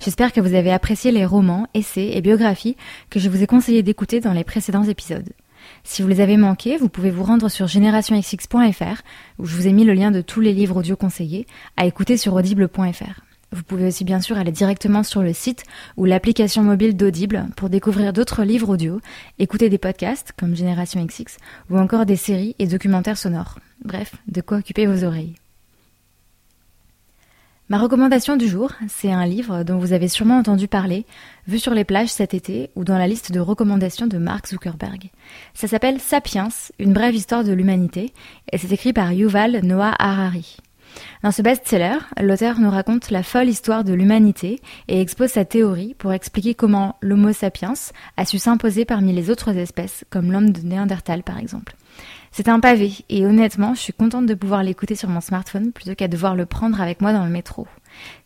J'espère que vous avez apprécié les romans, essais et biographies que je vous ai conseillé d'écouter dans les précédents épisodes. Si vous les avez manqués, vous pouvez vous rendre sur generationxx.fr où je vous ai mis le lien de tous les livres audio conseillés à écouter sur audible.fr. Vous pouvez aussi bien sûr aller directement sur le site ou l'application mobile d'Audible pour découvrir d'autres livres audio, écouter des podcasts comme Génération XX ou encore des séries et documentaires sonores. Bref, de quoi occuper vos oreilles. Ma recommandation du jour, c'est un livre dont vous avez sûrement entendu parler, vu sur les plages cet été ou dans la liste de recommandations de Mark Zuckerberg. Ça s'appelle Sapiens, une brève histoire de l'humanité, et c'est écrit par Yuval Noah Harari. Dans ce best-seller, l'auteur nous raconte la folle histoire de l'humanité et expose sa théorie pour expliquer comment l'Homo sapiens a su s'imposer parmi les autres espèces, comme l'homme de Néandertal par exemple. C'est un pavé, et honnêtement, je suis contente de pouvoir l'écouter sur mon smartphone plutôt qu'à devoir le prendre avec moi dans le métro.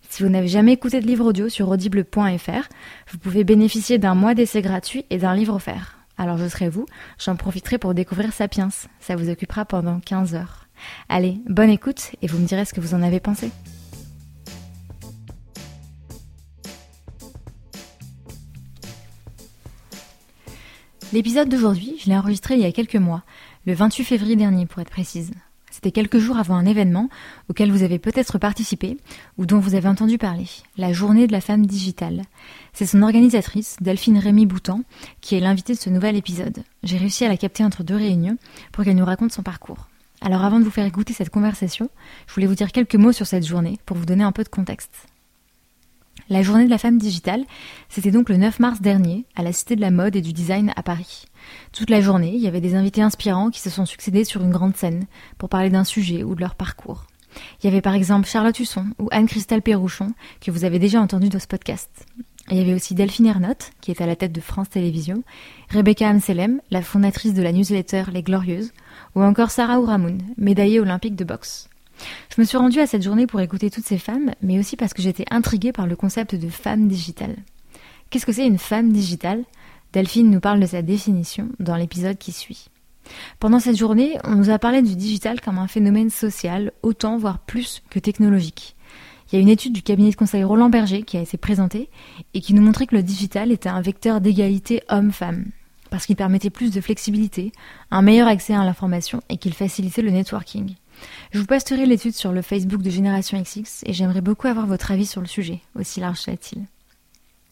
Si vous n'avez jamais écouté de livre audio sur audible.fr, vous pouvez bénéficier d'un mois d'essai gratuit et d'un livre offert. Alors je serai vous, j'en profiterai pour découvrir Sapiens. Ça vous occupera pendant 15 heures. Allez, bonne écoute et vous me direz ce que vous en avez pensé. L'épisode d'aujourd'hui, je l'ai enregistré il y a quelques mois, le 28 février dernier pour être précise. C'était quelques jours avant un événement auquel vous avez peut-être participé ou dont vous avez entendu parler, la journée de la femme digitale. C'est son organisatrice, Delphine Rémy Boutan, qui est l'invitée de ce nouvel épisode. J'ai réussi à la capter entre deux réunions pour qu'elle nous raconte son parcours. Alors avant de vous faire écouter cette conversation, je voulais vous dire quelques mots sur cette journée pour vous donner un peu de contexte. La journée de la femme digitale, c'était donc le 9 mars dernier, à la Cité de la mode et du design à Paris. Toute la journée, il y avait des invités inspirants qui se sont succédés sur une grande scène pour parler d'un sujet ou de leur parcours. Il y avait par exemple Charlotte Husson ou Anne-Christelle Perrouchon, que vous avez déjà entendu dans ce podcast. Il y avait aussi Delphine Ernotte, qui est à la tête de France Télévisions, Rebecca Amselem, la fondatrice de la newsletter Les Glorieuses, ou encore Sarah Ouramoun, médaillée olympique de boxe. Je me suis rendue à cette journée pour écouter toutes ces femmes, mais aussi parce que j'étais intriguée par le concept de femme digitale. Qu'est-ce que c'est une femme digitale? Delphine nous parle de sa définition dans l'épisode qui suit. Pendant cette journée, on nous a parlé du digital comme un phénomène social, autant voire plus que technologique. Il y a une étude du cabinet de conseil Roland Berger qui a été présentée et qui nous montrait que le digital était un vecteur d'égalité homme-femme, parce qu'il permettait plus de flexibilité, un meilleur accès à l'information et qu'il facilitait le networking. Je vous posterai l'étude sur le Facebook de Génération XX et j'aimerais beaucoup avoir votre avis sur le sujet, aussi large soit-il.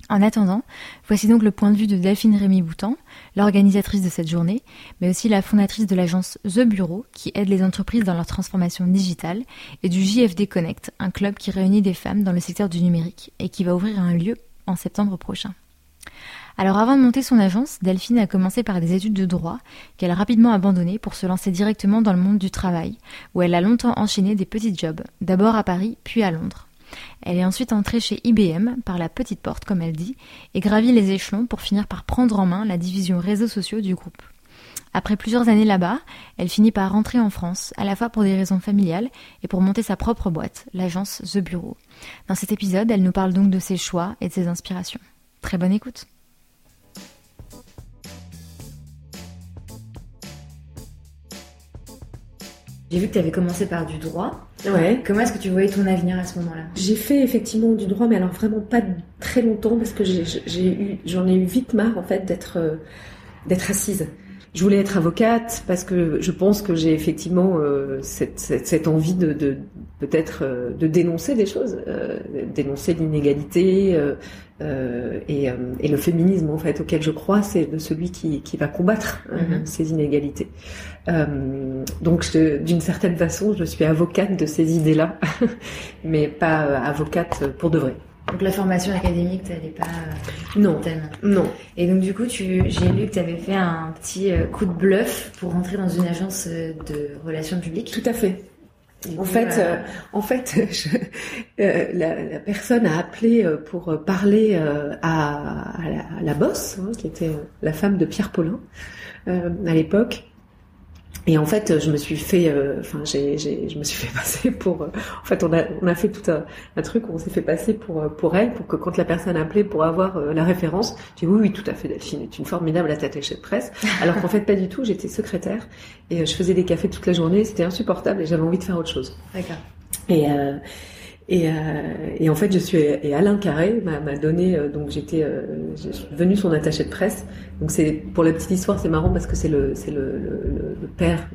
En attendant, voici donc le point de vue de Delphine Rémy Boutan, l'organisatrice de cette journée, mais aussi la fondatrice de l'agence The Bureau, qui aide les entreprises dans leur transformation digitale, et du JFD Connect, un club qui réunit des femmes dans le secteur du numérique et qui va ouvrir un lieu en septembre prochain. Alors avant de monter son agence, Delphine a commencé par des études de droit qu'elle a rapidement abandonnées pour se lancer directement dans le monde du travail, où elle a longtemps enchaîné des petits jobs, d'abord à Paris puis à Londres. Elle est ensuite entrée chez IBM par la petite porte, comme elle dit, et gravit les échelons pour finir par prendre en main la division réseaux sociaux du groupe. Après plusieurs années là-bas, elle finit par rentrer en France, à la fois pour des raisons familiales et pour monter sa propre boîte, l'agence The Bureau. Dans cet épisode, elle nous parle donc de ses choix et de ses inspirations. Très bonne écoute. J'ai vu que tu avais commencé par du droit. Ouais. Comment est-ce que tu voyais ton avenir à ce moment-là? J'ai fait effectivement du droit, mais alors vraiment pas très longtemps parce que j'ai eu, j'en ai eu vite marre en fait d'être euh, d'être assise. Je voulais être avocate parce que je pense que j'ai effectivement euh, cette, cette, cette, envie de, de peut-être euh, de dénoncer des choses, euh, dénoncer l'inégalité et, et, le féminisme en fait auquel je crois, c'est de celui qui, qui va combattre mm-hmm. ces inégalités. donc d'une certaine façon, je suis avocate de ces idées-là, mais pas avocate pour de vrai. Donc la formation académique, t'allais pas euh, non tellement. Non. Et donc du coup, tu, j'ai lu que tu avais fait un petit euh, coup de bluff pour rentrer dans une agence euh, de relations publiques. Tout à fait. En fait, euh, en fait, euh, la, personne a appelé euh, pour parler à, la, bosse, hein, qui était la femme de Pierre Paulin à l'époque, et en fait, je me suis fait, euh, enfin, j'ai, j'ai, je me suis fait passer pour. Euh, en fait, on a, on a fait tout un, un truc où on s'est fait passer pour, euh, pour elle, pour que quand la personne appelait pour avoir la référence, j'ai dit oui, oui, tout à fait, Delphine est une formidable attachée de presse. Alors qu'en fait, pas du tout. J'étais secrétaire et je faisais des cafés toute la journée. C'était insupportable et j'avais envie de faire autre chose. D'accord. Et et, euh, et, en fait, je suis et Alain Carré m'a donné euh, donc j'étais euh, je suis devenue son attaché de presse. Donc c'est pour la petite histoire, c'est marrant parce que c'est le c'est le, le, le, père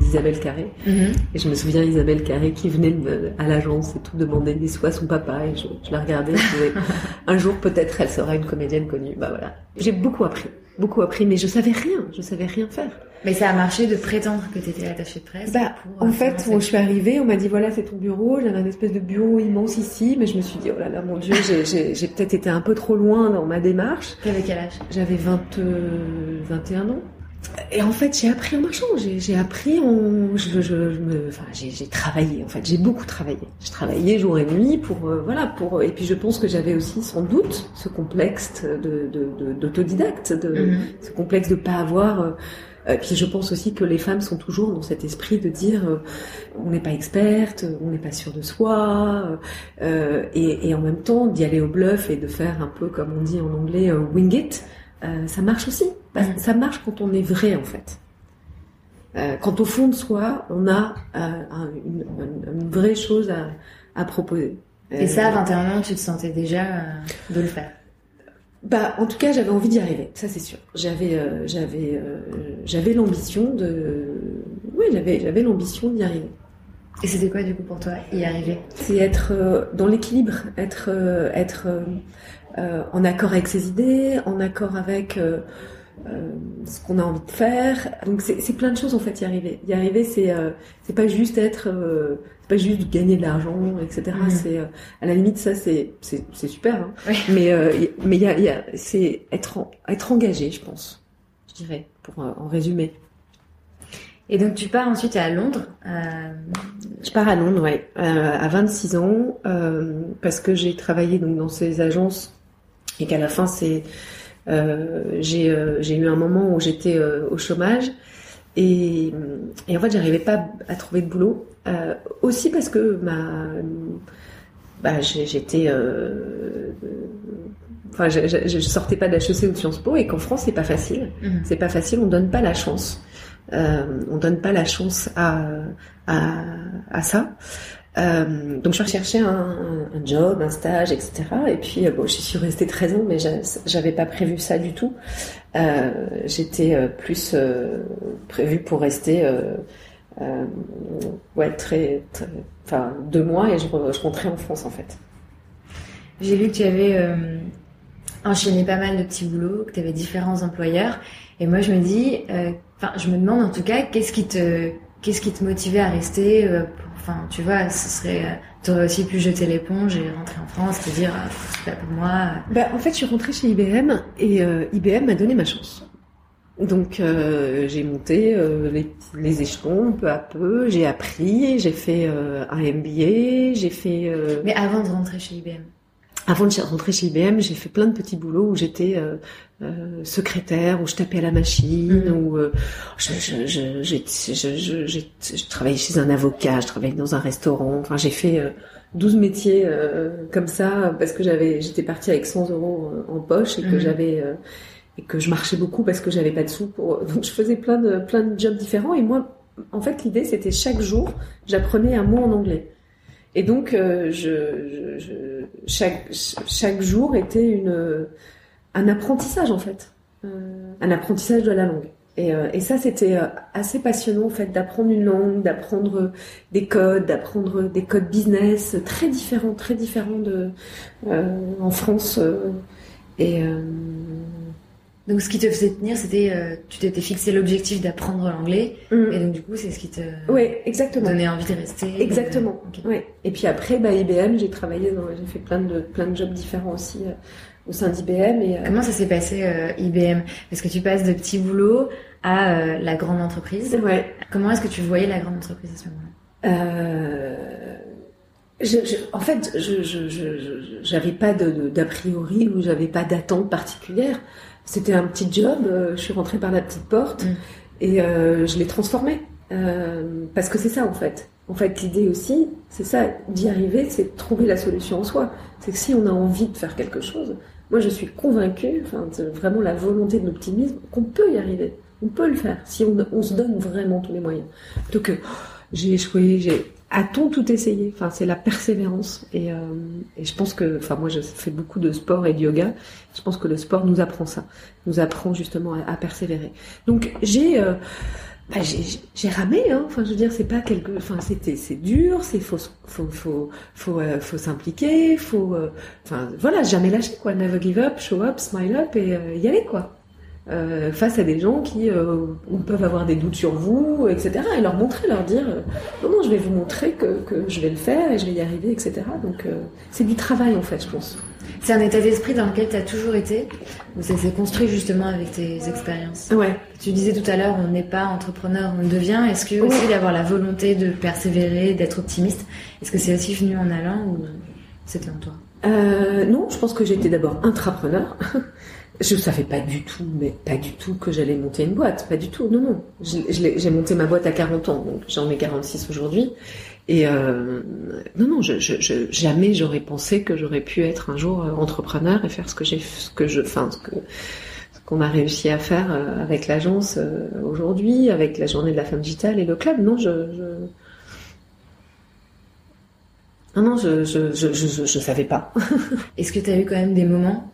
d'Isabelle Carré. Mm-hmm. Et je me souviens Isabelle Carré qui venait à l'agence et tout demander des sous à son papa et je, je la regardais. Je disais, un jour peut-être elle sera une comédienne connue. Bah voilà. J'ai beaucoup appris, beaucoup appris, mais je savais rien, je savais rien faire. Mais ça a marché de prétendre que tu étais attachée de presse bah, En euh, fait, quand je suis arrivée, on m'a dit voilà, c'est ton bureau. J'avais un espèce de bureau immense ici, mais je me suis dit oh là là, mon Dieu, j'ai peut-être été un peu trop loin dans ma démarche. T'avais quel âge? J'avais 20, 21 ans. Et en fait, j'ai appris en marchant. J'ai appris en, je, je, me, enfin, j'ai travaillé. En fait, j'ai beaucoup travaillé. Je travaillais jour et nuit pour, euh, voilà, pour. Et puis, je pense que j'avais aussi sans doute ce complexe de d'autodidacte, de, de, de mm-hmm. ce complexe de pas avoir euh, euh, puis je pense aussi que les femmes sont toujours dans cet esprit de dire euh, on n'est pas experte, on n'est pas sûr de soi, euh, et, et, en même temps d'y aller au bluff et de faire un peu comme on dit en anglais wing it, ça marche aussi. Mm. Ça marche quand on est vrai en fait. quand au fond de soi, on a une, une, vraie chose à, à proposer. Et ça, à 21 ans, tu te sentais déjà de le faire? Bah, en tout cas, j'avais envie d'y arriver, ça c'est sûr. J'avais, euh, j'avais, euh, j'avais l'ambition de, oui, j'avais, j'avais l'ambition d'y arriver. Et c'était quoi du coup pour toi y arriver? C'est être euh, dans l'équilibre, être, être en accord avec ses idées, en accord avec ce qu'on a envie de faire. Donc c'est plein de choses en fait y arriver. Y arriver, c'est c'est pas juste être pas juste gagner de l'argent, etc. Mm. C'est euh, à la limite ça c'est c'est super, hein. mais euh, mais il y a, y a c'est être être engagé, je pense, je dirais pour euh, en résumer. Et donc tu pars ensuite à Londres. Je pars à Londres, ouais, à 26 ans parce que j'ai travaillé donc dans ces agences et qu'à la fin c'est j'ai j'ai eu un moment où j'étais au chômage et, et en fait j'arrivais pas à trouver de boulot euh, aussi parce que ma, bah, j'étais, euh, enfin, je, je, sortais pas d'HEC ou de Sciences Po et qu'en France c'est pas facile. Mhm. C'est pas facile, on donne pas la chance. Euh, on donne pas la chance à, à, à ça. Euh, donc je recherchais un, job, un stage, etc. Et puis euh, bon, j'y suis restée 13 ans, mais j'avais pas prévu ça du tout. Euh, J'étais plus prévue pour rester euh, deux mois et je, rentrais en France en fait. J'ai lu que tu avais euh, enchaîné pas mal de petits boulots, que tu avais différents employeurs. Et moi, je me dis, euh, enfin, je me demande en tout cas, qu'est-ce qui te, qu'est-ce qui te motivait à rester Enfin, tu vois, ce serait, tu aurais aussi pu jeter l'éponge et rentrer en France, te dire, ah, c'est pas pour moi. Bah, en fait, je suis rentrée chez IBM et IBM m'a donné ma chance. Donc euh, j'ai monté euh, les, les, échelons peu à peu, j'ai appris, j'ai fait euh, un MBA, j'ai fait... Mais avant de rentrer chez IBM Avant de rentrer chez IBM, j'ai fait plein de petits boulots où j'étais secrétaire, où je tapais à la machine, mmh. où je, je, je, je, je, travaillais chez un avocat, je travaillais dans un restaurant, enfin j'ai fait... 12 métiers comme ça parce que j'avais j'étais partie avec 100 euros en poche et que mmh. j'avais et que je marchais beaucoup parce que j'avais pas de sous pour donc je faisais plein de plein de jobs différents et moi en fait l'idée c'était chaque jour j'apprenais un mot en anglais et donc euh, chaque chaque jour était une un apprentissage en fait. Euh, un apprentissage de la langue. Et, euh, et ça c'était assez passionnant en fait d'apprendre une langue d'apprendre des codes d'apprendre des codes business très différents très différents de en France et donc ce qui te faisait tenir, c'était euh, tu t'étais fixé l'objectif d'apprendre l'anglais mm. et donc du coup c'est ce qui te exactement. donnait envie de rester. Exactement. Ouais. Et puis après bah IBM, j'ai travaillé dans j'ai fait plein de plein de jobs différents aussi euh, au sein d'IBM et euh, Comment ça s'est passé IBM Parce que tu passes de petits boulots à la grande entreprise. Ouais. Comment est-ce que tu voyais la grande entreprise à ce moment-là? En fait, je n'avais pas d'a priori ou j'avais pas d'attente particulière. C'était un petit job. je suis rentrée par la petite porte mm. et je l'ai transformé parce que c'est ça en fait. En fait, l'idée aussi, c'est ça, d'y arriver, c'est de trouver la solution en soi. C'est que si on a envie de faire quelque chose, moi je suis convaincue, enfin, vraiment la volonté de l'optimisme, qu'on peut y arriver. On peut le faire si on, se donne vraiment tous les moyens. Plutôt que oh, j'ai échoué, j'ai a-t-on tout essayé? Enfin, c'est la persévérance. Et, euh, et, je pense que, enfin, moi, je fais beaucoup de sport et de yoga. Je pense que le sport nous apprend ça, nous apprend justement à, persévérer. Donc, j'ai euh, bah, j'ai ramé hein. enfin je veux dire c'est pas quelque enfin c'était c'est dur c'est faut faut faut faut euh, faut s'impliquer faut euh, enfin voilà jamais lâcher quoi never give up show up smile up et euh, y aller quoi euh, face à des gens qui peuvent avoir des doutes sur vous etc et leur montrer leur dire non non je vais vous montrer que, que je vais le faire et je vais y arriver etc donc c'est du travail en fait je pense c'est un état d'esprit dans lequel tu as toujours été Ou ça s'est construit justement avec tes expériences? Ouais. Tu disais tout à l'heure, on n'est pas entrepreneur, on le devient. Est-ce que aussi d'avoir la volonté de persévérer, d'être optimiste, est-ce que c'est aussi venu en allant ou c'était en toi? Euh, Non, je pense que j'étais d'abord intrapreneur. Je savais pas du tout, mais pas du tout que j'allais monter une boîte, pas du tout. Non, non. J'ai monté ma boîte à 40 ans, donc j'en ai 46 aujourd'hui. Et euh, non, non, je, je, jamais j'aurais pensé que j'aurais pu être un jour euh, entrepreneur et faire ce que j'ai, ce que je, enfin, ce que qu'on a réussi à faire euh, avec l'agence aujourd'hui, avec la journée de la femme digitale et le club. Non, je, je... non, non, je, je, je, je, je savais pas. Est-ce que tu as eu quand même des moments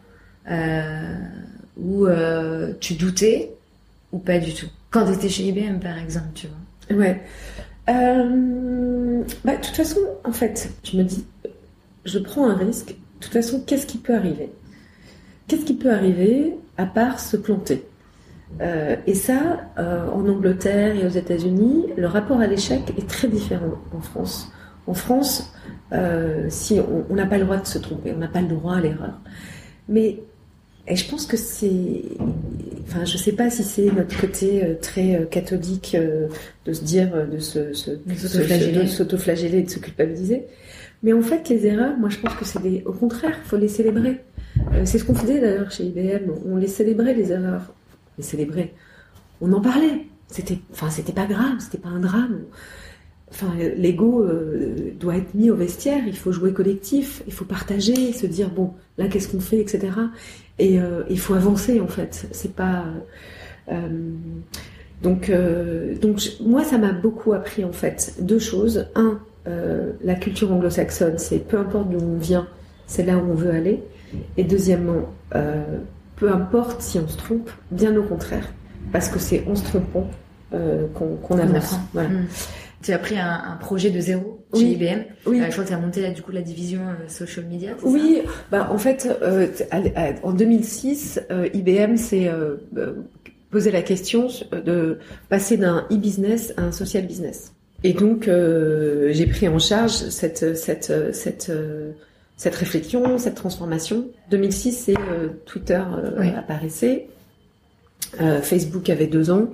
où euh, tu doutais ou pas du tout Quand tu étais chez IBM, par exemple, tu vois. Ouais. Euh, bah, de toute façon, en fait, je me dis, je prends un risque. De toute façon, qu'est-ce qui peut arriver? Qu'est-ce qui peut arriver à part se planter? Euh, Et ça, euh, en Angleterre et aux États-Unis, le rapport à l'échec est très différent en France. En France, euh, si on n'a pas le droit de se tromper, on n'a pas le droit à l'erreur. Mais et je pense que c'est, enfin, je sais pas si c'est notre côté euh, très euh, catholique euh, de se dire, de se, se, s'auto-flageller, de se culpabiliser. Mais en fait, les erreurs, moi, je pense que c'est des, au contraire, faut les célébrer. c'est ce qu'on faisait d'ailleurs chez IBM. On les célébrait les erreurs, les célébrait. On en parlait. C'était, enfin, c'était pas grave, c'était pas un drame. Enfin, l'ego doit être mis au vestiaire. Il faut jouer collectif, il faut partager, se dire bon, là, qu'est-ce qu'on fait, etc. Et euh, il faut avancer en fait. C'est pas euh, donc euh, donc moi ça m'a beaucoup appris en fait deux choses. Un, la culture anglo-saxonne, c'est peu importe d'où on vient, c'est là où on veut aller. Et deuxièmement, peu importe si on se trompe, bien au contraire, parce que c'est en se trompant qu'on avance. Voilà. Mm. Tu as pris un, projet de zéro chez IBM. Oui. Euh, je crois que tu as monté là, du coup la division euh, social media. Oui. bah en fait, euh, en 2006, IBM s'est posé la question de passer d'un e-business à un social business. Et donc j'ai pris en charge cette cette cette cette réflexion, cette transformation. 2006, c'est Twitter apparaissait, Facebook avait deux ans.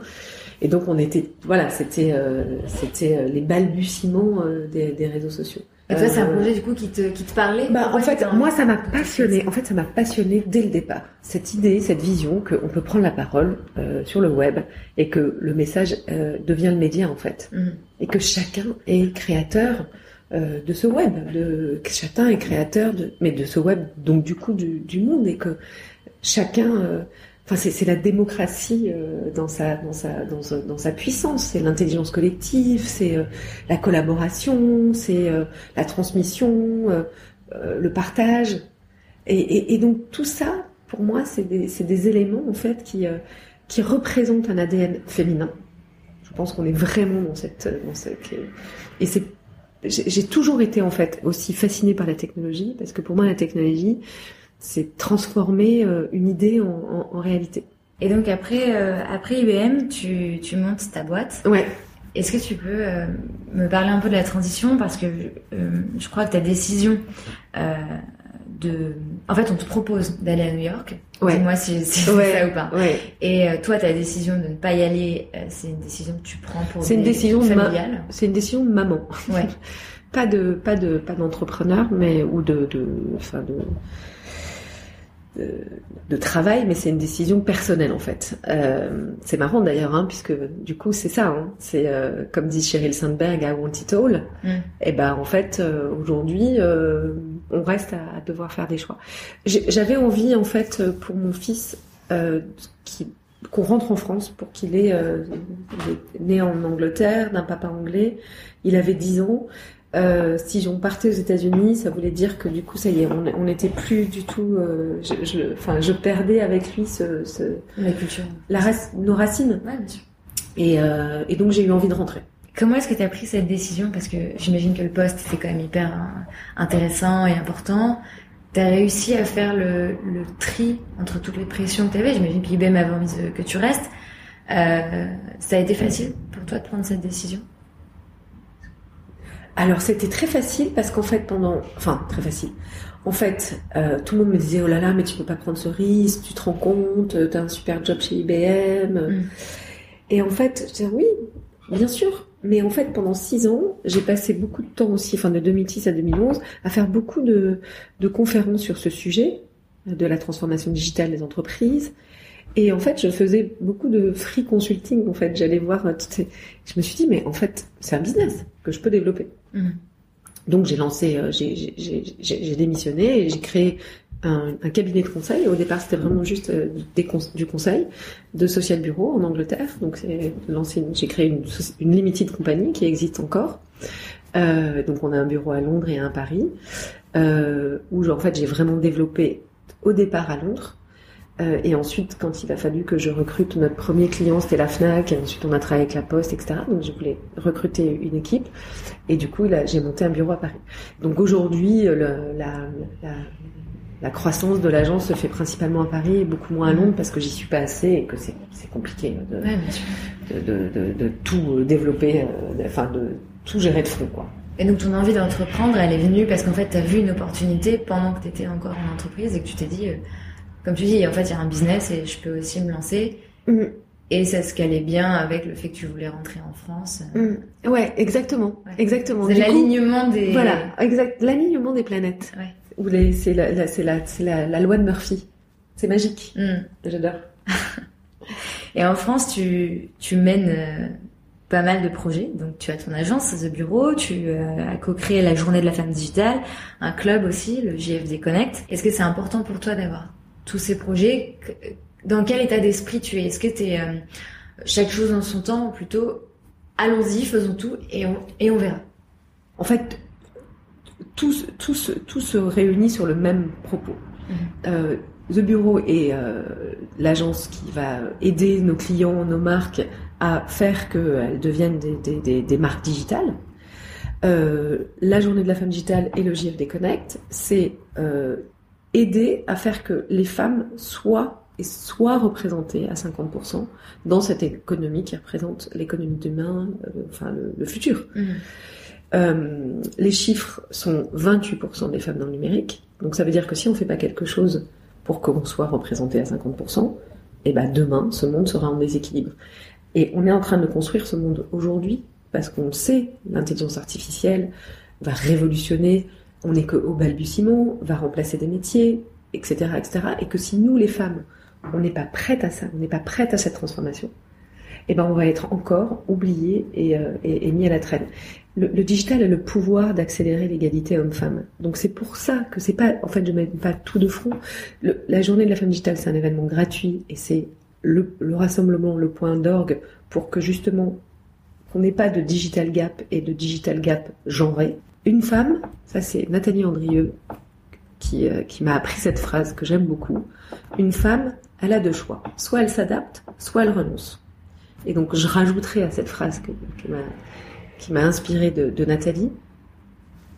Et donc on était, voilà, c'était euh, c'était euh, les balbutiements euh, des, des, réseaux sociaux. Et toi, c'est un projet du coup qui te, qui te parlait bah, En fait, moi, ça m'a passionné. En fait, ça m'a passionné dès le départ. Cette idée, cette vision qu'on peut prendre la parole euh, sur le web et que le message euh, devient le média en fait, mhm. et que chacun est créateur euh, de ce web, de chacun est créateur de, mais de ce web, donc du coup du, du monde, et que chacun Enfin, c'est la démocratie euh, dans sa dans sa dans, dans sa puissance. C'est l'intelligence collective, c'est euh, la collaboration, c'est euh, la transmission, le partage. Et, donc tout ça, pour moi, c'est des des éléments en fait qui qui représentent un ADN féminin. Je pense qu'on est vraiment dans cette dans cette et c'est j'ai toujours été en fait aussi fascinée par la technologie parce que pour moi la technologie c'est transformer euh, une idée en, en, réalité. Et donc après, euh, après IBM, tu, tu montes ta boîte. Ouais. Est-ce que tu peux euh, me parler un peu de la transition? Parce que je crois que ta décision de. En fait, on te propose d'aller à New York. Ouais. Dis-moi si, si c'est Ouais. ça ou pas. Ouais. Et toi, ta décision de ne pas y aller, c'est une décision que tu prends pour C'est une décision ma- familiales? C'est une décision de maman. Ouais. Pas de, pas de, pas d'entrepreneur, mais ou de, de, enfin de, de, de travail, mais c'est une décision personnelle en fait. Euh, c'est marrant d'ailleurs, hein, puisque du coup c'est ça. Hein, c'est euh, comme dit Sheryl Sandberg à Want It All. Mm. Et ben en fait euh, aujourd'hui on reste à, à devoir faire des choix. J'avais envie en fait pour mon fils qu'on rentre en France pour qu'il ait il est né en Angleterre d'un papa anglais. Il avait 10 ans. Euh, si on partait aux États-Unis, ça voulait dire que du coup, ça y est, on n'était plus du tout. euh, je, je- enfin, je perdais avec lui ce, ce- La culture. la race- nos racines. Ouais, bien sûr. Et, euh, et donc, j'ai eu envie de rentrer. Comment est-ce que tu as pris cette décision? Parce que j'imagine que le poste était quand même hyper euh, intéressant et important. Tu as réussi à faire le, le tri entre toutes les pressions que tu avais. J'imagine qu'IBM avait envie que tu restes. Ça a été facile pour toi de prendre cette décision? Alors, c'était très facile parce qu'en fait, pendant, enfin, très facile. En fait, euh, tout le monde me disait oh là là, mais tu peux pas prendre ce risque. Tu te rends compte Tu as un super job chez IBM. Mm. Et en fait, je disais oui, bien sûr. Mais en fait, pendant six ans, j'ai passé beaucoup de temps aussi, enfin de 2006 à 2011, à faire beaucoup de, de conférences sur ce sujet de la transformation digitale des entreprises. Et en fait, je faisais beaucoup de free consulting. En fait, j'allais voir euh, ces... Je me suis dit, mais en fait, c'est un business que je peux développer. Mhm. Donc, j'ai lancé, euh, j'ai- démissionné et j'ai créé un, un cabinet de conseil. Au départ, c'était vraiment juste euh, des cons- du conseil de Social Bureau en Angleterre. Donc, j'ai créé une, limited company qui existe encore. Euh, donc, on a un bureau à Londres et un à Paris, euh, où en fait, j'ai vraiment développé au départ à Londres. Euh, et ensuite, quand il a fallu que je recrute notre premier client, c'était la Fnac. Et ensuite, on a travaillé avec la Poste, etc. Donc, je voulais recruter une équipe. Et du coup, j'ai monté un bureau à Paris. Donc aujourd'hui, le- la, la, la croissance de l'agence se fait principalement à Paris et beaucoup moins à Londres parce que j'y suis pas assez et que c'est compliqué de, Ouais, bien sûr. de, de, de- de tout euh, développer, euh, enfin de tout gérer de front, quoi. Et donc ton envie d'entreprendre, elle est venue parce qu'en fait, tu as vu une opportunité pendant que tu étais encore en entreprise et que tu t'es dit, euh, comme tu dis, en fait, il y a un business et je peux aussi me lancer. Mhm. Et ça se calait bien avec le fait que tu voulais rentrer en France. euh. Mm. Ouais, exactement, Ouais. exactement. C'est l'alignement des... Voilà, exact, l'alignement des planètes. Ouais. Ou les, c'est la, la- c'est la, c'est la, la loi de Murphy. C'est magique. Mm. J'adore. Et en France, tu, tu mènes euh, pas mal de projets. Donc, tu as ton agence, The Bureau, tu euh, as co-créé la Journée de la Femme Digitale, un club aussi, le JFD Connect. Est-ce que c'est important pour toi d'avoir tous ces projets Dans quel état d'esprit tu es? Est-ce que tu es chaque chose en son temps ou plutôt allons-y, faisons tout et on, et on verra En fait, tout, se- tout, tout se réunit sur le même propos. Mhm. Euh, The Bureau est euh, l'agence qui va aider nos clients, nos marques à faire qu'elles deviennent des, des, des, des marques digitales. Euh, la journée de la femme digitale et le JFD Connect, c'est euh, aider à faire que les femmes soient et soient représentées à 50% dans cette économie qui représente l'économie de demain, euh, enfin le, le futur. Euh, les chiffres sont 28% des femmes dans le numérique. Donc ça veut dire que si on ne fait pas quelque chose pour qu'on soit représenté à 50%, et ben demain, ce monde sera en déséquilibre. Et on est en train de construire ce monde aujourd'hui parce qu'on sait l'intelligence artificielle va révolutionner, on n'est qu'au balbutiement, va remplacer des métiers, etc., etc. Et que si nous, les femmes, on n'est pas prêtes à ça, on n'est pas prêtes à cette transformation, eh ben on va être encore oubliés et, euh, et, mis à la traîne. Le, digital a le pouvoir d'accélérer l'égalité homme-femme. Donc c'est pour ça que c'est pas, en fait, je mets pas tout de front. La journée de la femme digitale, c'est un événement gratuit et c'est le, le rassemblement, le point d'orgue pour que justement qu'on n'ait pas de digital gap et de digital gap genré. Une femme, ça c'est Nathalie Andrieux qui, euh, qui m'a appris cette phrase que j'aime beaucoup. Une femme, elle a deux choix. Soit elle s'adapte, soit elle renonce. Et donc je rajouterai à cette phrase qui m'a inspiré de, Nathalie.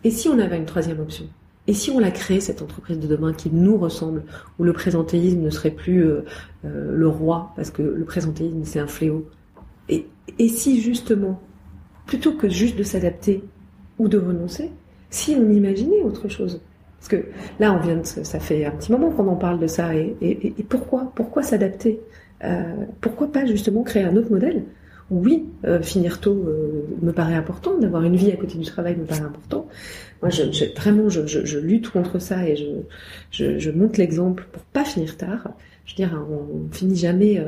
Et si on avait une troisième option? Et si on la créé, cette entreprise de demain qui nous ressemble, où le présentéisme ne serait plus euh, euh, le roi, parce que le présentéisme c'est un fléau? Et, et si justement, plutôt que juste de s'adapter ou de renoncer, si on imaginait autre chose Parce que là, on vient de, ça fait un petit moment qu'on en parle de ça. Et, et, et pourquoi Pourquoi s'adapter euh, Pourquoi pas justement créer un autre modèle? Oui, euh, finir tôt euh, me paraît important, d'avoir une vie à côté du travail me paraît important. Moi, je, je vraiment, je, je, lutte contre ça et je, je, montre l'exemple pour pas finir tard. Je veux dire, on, finit jamais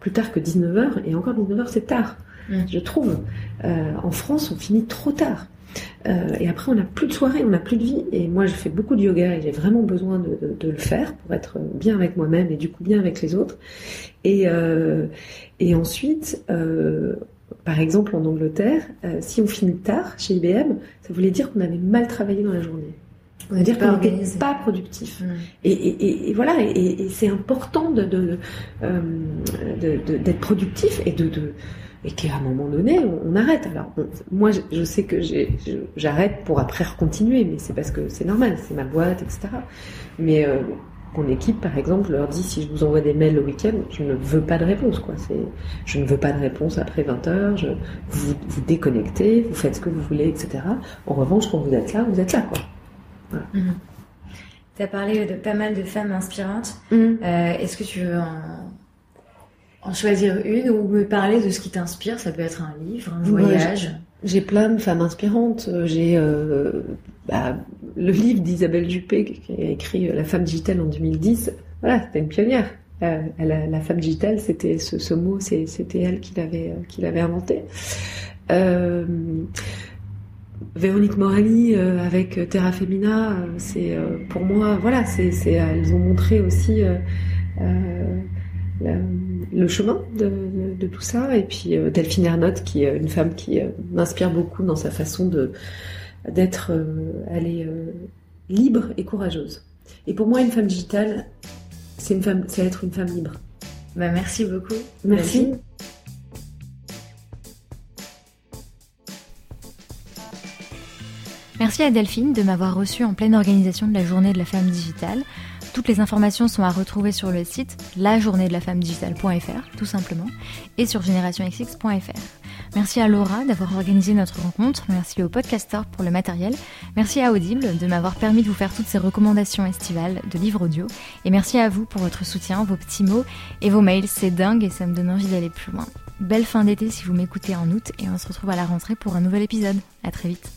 plus tard que 19h, et encore 19h, c'est tard, mm. je trouve. en France, on finit trop tard. Euh, et après, on n'a plus de soirée, on n'a plus de vie. Et moi, je fais beaucoup de yoga et j'ai vraiment besoin de, de, le faire pour être bien avec moi-même et du coup bien avec les autres. Et, euh, et ensuite, euh, par exemple, en Angleterre, si on finit tard chez IBM, ça voulait dire qu'on avait mal travaillé dans la journée. On veut dire qu'on n'était pas productif. Mm. Et, et, et, voilà, et, c'est important de, de, d'être productif et de et qu'à un moment donné, on, arrête. Alors, moi, je, sais que j'arrête pour après recontinuer, mais c'est parce que c'est normal, c'est ma boîte, etc. Mais euh, mon équipe, par exemple, leur dit si je vous envoie des mails le week-end, je ne veux pas de réponse, quoi. Je ne veux pas de réponse après 20 heures. Je, vous vous déconnectez, vous faites ce que vous voulez, etc. En revanche, quand vous êtes là, vous êtes là, quoi. Voilà. Mhm. Tu as parlé de pas mal de femmes inspirantes. Mhm. Euh, est-ce que tu veux en en choisir une ou me parler de ce qui t'inspire. Ça peut être un livre, un voyage. j'ai plein de femmes inspirantes. J'ai euh, bah, le livre d'Isabelle Juppé qui a écrit La femme digitale en 2010. Voilà, c'était une pionnière. Euh, la femme digitale, c'était ce, ce mot, c'était elle qui l'avait euh, qui l'avait inventé. Euh, Véronique Morali avec Terra Femina, c'est pour moi, voilà, c'est elles ont montré aussi le chemin de, tout ça. Et puis euh, Delphine Ernotte, qui est une femme qui euh, m'inspire beaucoup dans sa façon de d'être, euh, libre et courageuse. Et pour moi, une femme digitale, c'est une femme, c'est être une femme libre. Bah, merci beaucoup. Merci. Merci à Delphine de m'avoir reçu en pleine organisation de la journée de la femme digitale. Toutes les informations sont à retrouver sur le site lajournéedelafemmedigitale.fr, tout simplement, et sur générationxx.fr. Merci à Laura d'avoir organisé notre rencontre, merci au podcaster pour le matériel, merci à Audible de m'avoir permis de vous faire toutes ces recommandations estivales de livres audio, et merci à vous pour votre soutien, vos petits mots et vos mails, c'est dingue et ça me donne envie d'aller plus loin. Belle fin d'été si vous m'écoutez en août et on se retrouve à la rentrée pour un nouvel épisode. À très vite.